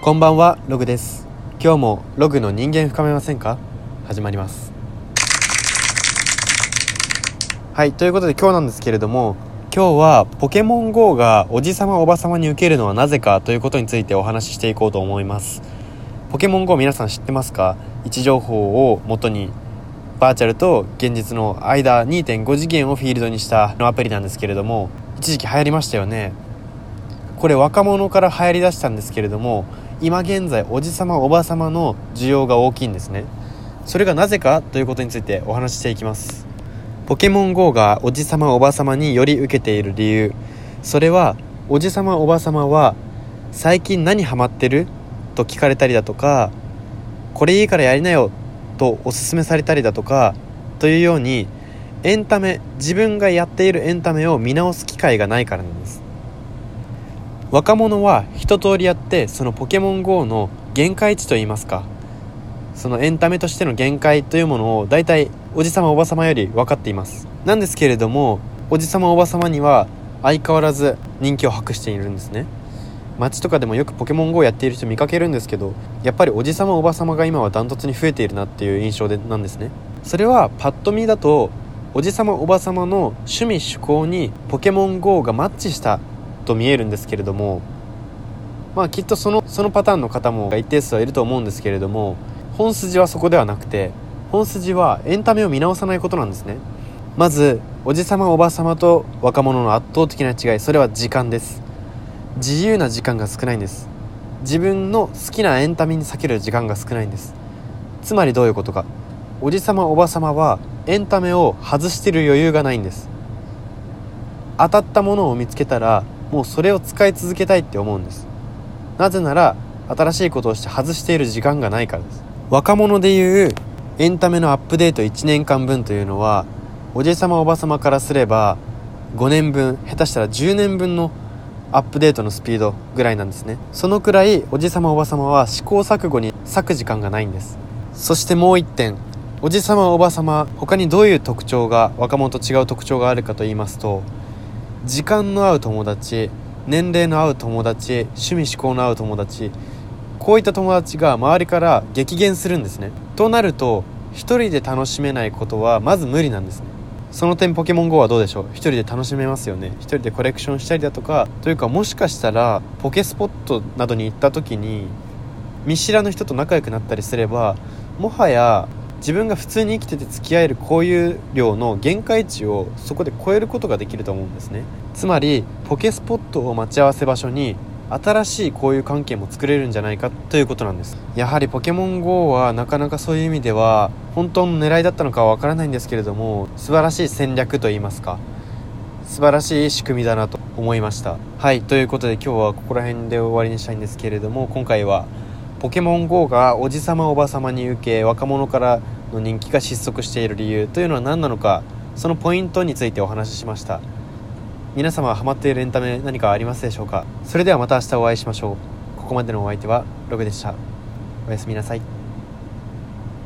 こんばんはログです。今日もログの人間深めませんか？始まります。はいということで今日なんですけれども今日はポケモン GO がおじさまおばさまに受けるのはなぜかということについてお話ししていこうと思います。ポケモン GO 皆さん知ってますか？位置情報を元にバーチャルと現実の間2.5次元をフィールドにしたのアプリなんですけれども一時期流行りましたよね。これ若者から流行りだしたんですけれども今現在おじさまおばさまの需要が大きいんですね。それがなぜかということについてお話ししていきます。ポケモン GO がおじさまおばさまにより受けている理由。それはおじさまおばさまは最近何ハマってる？と聞かれたりだとかこれいいからやりなよ。とおすすめされたりだとかというようにエンタメ自分がやっているエンタメを見直す機会がないからなんです。若者は一通りやってそのポケモン GO の限界値といいますかそのエンタメとしての限界というものを大体おじさまおばさまより分かっています。なんですけれどもおじさまおばさまには相変わらず人気を博しているんですね。街とかでもよくポケモン GO やっている人見かけるんですけどやっぱりおじさまおばさまが今はダントツに増えているなっていう印象でなんですね。それはパッと見だとおじさまおばさまの趣味趣向にポケモン GO がマッチしたと見えるんですけれどもまあきっとそのそのパターンの方も一定数はいると思うんですけれども本筋はそこではなくて本筋はエンタメを見直さないことなんですね。まずおじさまおばさまと若者の圧倒的な違いそれは時間です。自由な時間が少ないんです。自分の好きなエンタメに避ける時間が少ないんです。つまりどういうことか。おじさまおばさまはエンタメを外してる余裕がないんです。当たったものを見つけたらもうそれを使い続けたいって思うんです。なぜなら新しいことをして外している時間がないからです。若者でいうエンタメのアップデート1年間分というのはおじさまおばさまからすれば5年分下手したら10年分のアップデートのスピードぐらいなんですね。そのくらいおじさまおばさまは試行錯誤に割く時間がないんです。そしてもう一点おじさまおばさま他にどういう特徴が若者と違う特徴があるかと言いますと時間の合う友達年齢の合う友達趣味思考の合う友達こういった友達が周りから激減するんですね。となると一人で楽しめないことはまず無理なんですね。その点ポケモン GO はどうでしょう？一人で楽しめますよね。一人でコレクションしたりだとかというかもしかしたらポケスポットなどに行った時に見知らぬ人と仲良くなったりすればもはや自分が普通に生きてて付き合える交友量の限界値をそこで超えることができると思うんですね。つまりポケスポットを待ち合わせ場所に新しい交友関係も作れるんじゃないかということなんです。やはりポケモン GO はなかなかそういう意味では本当の狙いだったのかはわからないんですけれども素晴らしい戦略といいますか素晴らしい仕組みだなと思いました。はいということで今日はここら辺で終わりにしたいんですけれども今回はポケモン GO がおじさまおばさまに受け若者からの人気が失速している理由というのは何なのかそのポイントについてお話ししました。皆様はハマっているエンタメ何かありますでしょうか？それではまた明日お会いしましょう。ここまでのお相手はログでした。おやすみなさい。